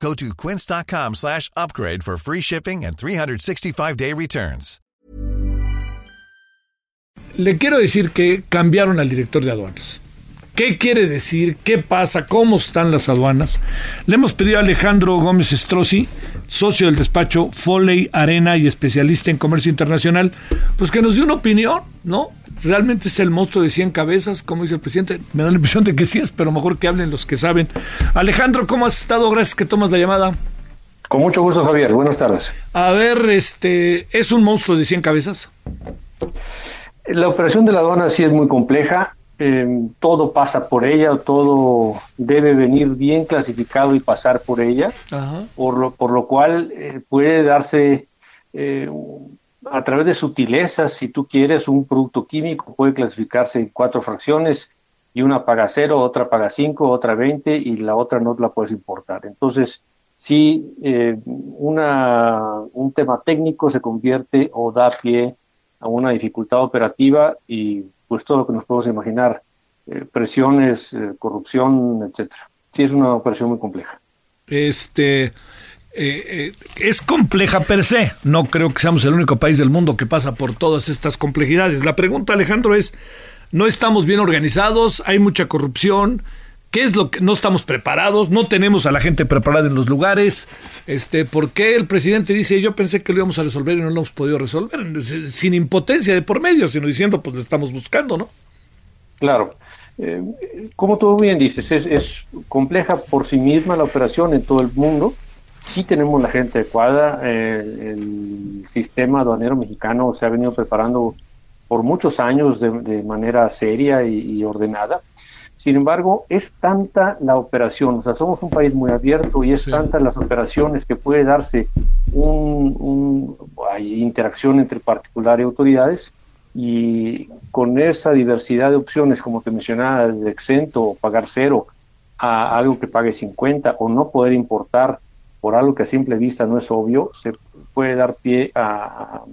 Go to quince.com slash upgrade for free shipping and 365-day returns. Le quiero decir que cambiaron al director de aduanas. ¿Qué quiere decir? ¿Qué pasa? ¿Cómo están las aduanas? Le hemos pedido a Alejandro Gómez Strozzi, socio del despacho Foley Arena y especialista en comercio internacional, pues que nos dé una opinión, ¿no? ¿Realmente es el monstruo de 100 cabezas, como dice el presidente? Me da la impresión de que sí es, pero mejor que hablen los que saben. Alejandro, ¿cómo has estado? Gracias que tomas la llamada. Con mucho gusto, Javier. Buenas tardes. A ver, este, ¿es un monstruo de 100 cabezas? La operación de la aduana sí es muy compleja. Eh, todo pasa por ella, todo debe venir bien clasificado y pasar por ella, Ajá. Por, lo, por lo cual eh, puede darse eh, a través de sutilezas, si tú quieres, un producto químico puede clasificarse en cuatro fracciones y una paga cero, otra paga cinco, otra veinte y la otra no la puedes importar. Entonces, si eh, una, un tema técnico se convierte o da pie a una dificultad operativa y pues todo lo que nos podemos imaginar, eh, presiones, eh, corrupción, etcétera. Sí es una operación muy compleja. Este, eh, es compleja per se. No creo que seamos el único país del mundo que pasa por todas estas complejidades. La pregunta, Alejandro, es, ¿no estamos bien organizados? ¿Hay mucha corrupción? ¿Qué es lo que no estamos preparados? ¿No tenemos a la gente preparada en los lugares? Este, ¿Por qué el presidente dice, yo pensé que lo íbamos a resolver y no lo hemos podido resolver? Sin impotencia de por medio, sino diciendo, pues lo estamos buscando, ¿no? Claro. Eh, como tú bien dices, es, es compleja por sí misma la operación en todo el mundo sí tenemos la gente adecuada. Eh, el sistema aduanero mexicano se ha venido preparando por muchos años de, de manera seria y, y, ordenada. Sin embargo, es tanta la operación, o sea, somos un país muy abierto y es sí. tanta las operaciones que puede darse un, un, hay interacción entre particular y autoridades y con esa diversidad de opciones, como te mencionaba, de exento o pagar cero a algo que pague 50 o no poder importar por algo que a simple vista no es obvio, se puede dar pie a, a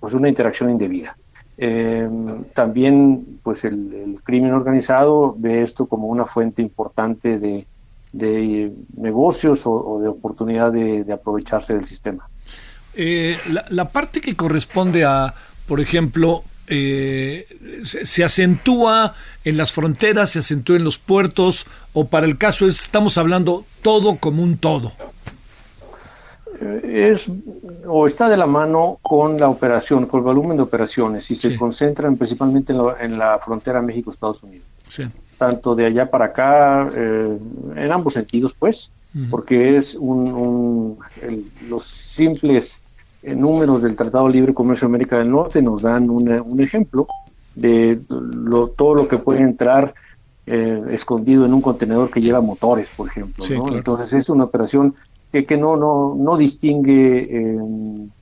pues una interacción indebida. Eh, también pues el, crimen organizado ve esto como una fuente importante de, de negocios o, de oportunidad de, aprovecharse del sistema. Eh, la, parte que corresponde a, por ejemplo, eh, se, se, acentúa en las fronteras, se acentúa en los puertos, o para el caso es, estamos hablando todo como un todo. Es o está de la mano con la operación, con el volumen de operaciones, y se sí. concentran principalmente en, lo, en la frontera México-Estados Unidos. Sí. Tanto de allá para acá, eh, en ambos sentidos, pues, uh -huh. porque es un, un el, los simples eh, números del Tratado Libre Comercio de América del Norte nos dan una, un ejemplo de lo, todo lo que puede entrar eh, escondido en un contenedor que lleva motores, por ejemplo. Sí, ¿no? claro. Entonces es una operación que, que no, no, no distingue eh,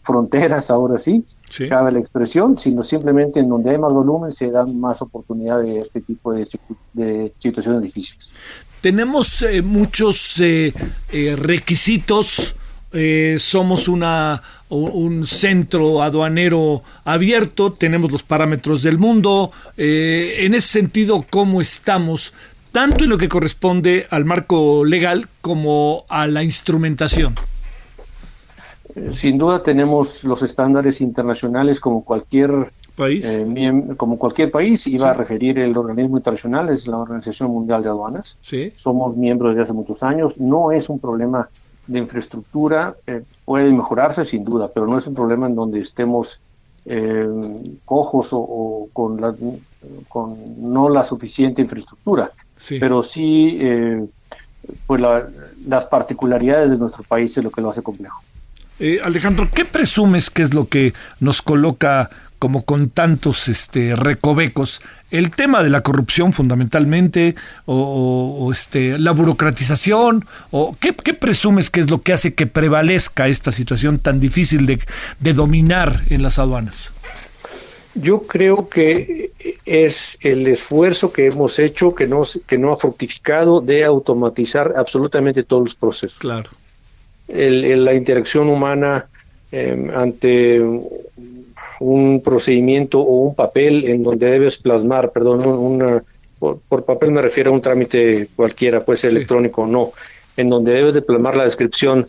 fronteras, ahora sí, sí, cabe la expresión, sino simplemente en donde hay más volumen se dan más oportunidad de este tipo de, de situaciones difíciles. Tenemos eh, muchos eh, requisitos eh, somos una, un centro aduanero abierto, tenemos los parámetros del mundo. Eh, en ese sentido, ¿cómo estamos? Tanto en lo que corresponde al marco legal como a la instrumentación. Eh, sin duda tenemos los estándares internacionales como cualquier país, eh, como cualquier país iba sí. a referir el organismo internacional es la Organización Mundial de Aduanas. Sí. Somos miembros desde hace muchos años. No es un problema de infraestructura eh, puede mejorarse sin duda, pero no es un problema en donde estemos eh, cojos o, o con, la, con, no la suficiente infraestructura, sí. pero sí eh, pues la, las particularidades de nuestro país es lo que lo hace complejo. Alejandro, ¿qué presumes que es lo que nos coloca como con tantos este, recovecos. El tema de la corrupción fundamentalmente, o, este, la burocratización, o ¿qué, presumes que es lo que hace que prevalezca esta situación tan difícil de, de dominar en las aduanas? Yo creo que es el esfuerzo que hemos hecho que no, que no ha fructificado de automatizar absolutamente todos los procesos. Claro. la interacción humana em, ante un procedimiento o un papel en donde debes plasmar, perdón, una, por, papel me refiero a un trámite cualquiera, puede ser electrónico o no, en donde debes de plasmar la descripción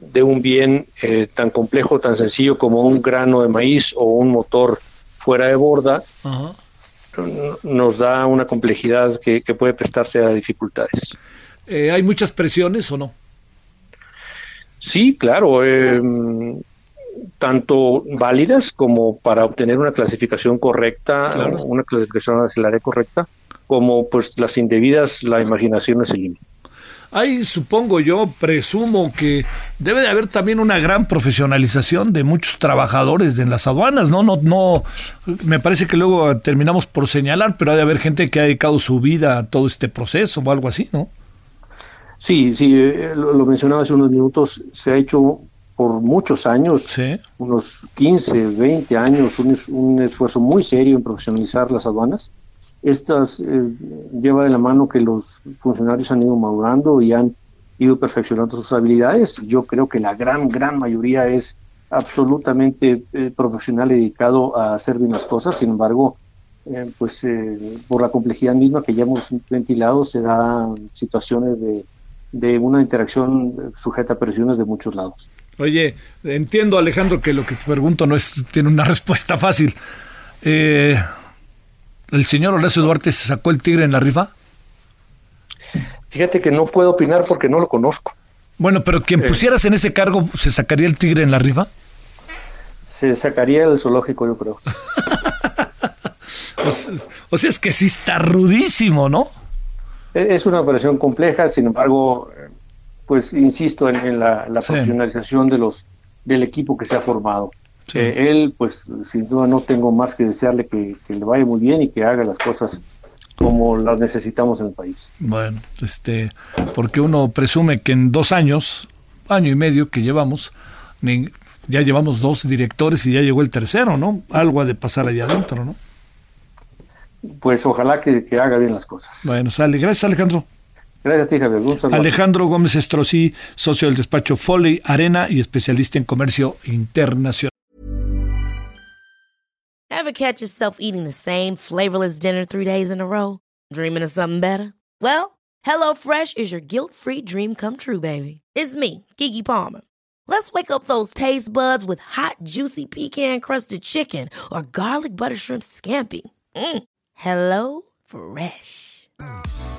de un bien eh, tan complejo, tan sencillo como un grano de maíz o un motor fuera de borda, nos da una complejidad que, puede prestarse a dificultades. Eh, ¿Hay muchas presiones o no? Sí, claro. Eh, tanto válidas como para obtener una clasificación correcta, una clasificación área correcta, como pues las indebidas, la imaginación es el límite. Hay, supongo yo, presumo que debe de haber también una gran profesionalización de muchos trabajadores en las aduanas, ¿no? No, no, me parece que luego terminamos por señalar, pero ha de haber gente que ha dedicado su vida a todo este proceso o algo así, ¿no? Sí, sí, eh, lo, mencionaba hace unos minutos, se ha hecho por muchos años, unos 15, 20 años, un, esfuerzo muy serio en profesionalizar las aduanas. Estas eh, lleva de la mano que los funcionarios han ido madurando y han ido perfeccionando sus habilidades. Yo creo que la gran, gran mayoría es absolutamente eh, profesional dedicado a hacer bien las cosas. Sin embargo, eh, pues por la complejidad misma que ya hemos ventilado, se dan situaciones de, de una interacción sujeta a presiones de muchos lados. Oye, entiendo Alejandro que lo que te pregunto no es tiene una respuesta fácil. Eh, ¿El señor Horacio Duarte se sacó el tigre en la rifa? Fíjate que no puedo opinar porque no lo conozco. Bueno, pero quien eh. pusieras en ese cargo, ¿se sacaría el tigre en la rifa? Se sacaría el zoológico, yo creo. o, sea, es que sí está rudísimo, ¿no? E, es una operación compleja, sin embargo, pues insisto en, la, profesionalización de los del equipo que se ha formado. Eh, él, pues sin duda no tengo más que desearle que, le vaya muy bien y que haga las cosas como las necesitamos en el país. Bueno, este, porque uno presume que en dos años, año y medio que llevamos, ya llevamos dos directores y ya llegó el tercero, ¿no? Algo ha de pasar allá adentro, ¿no? Pues ojalá que, que haga bien las cosas. Bueno, sale. Gracias, Alejandro. Gracias a ti, Javier. Alejandro Gómez Estrosí, socio del despacho Foley Arena y especialista en comercio internacional. Ever catch yourself eating the same flavorless dinner three days in a row? Dreaming of something better? Well, HelloFresh is your guilt-free dream come true, baby. It's me, Kiki Palmer. Let's wake up those taste buds with hot, juicy pecan-crusted chicken or garlic butter shrimp scampi. Mm. Hello Fresh.